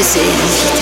decisions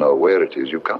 Know where it is. You come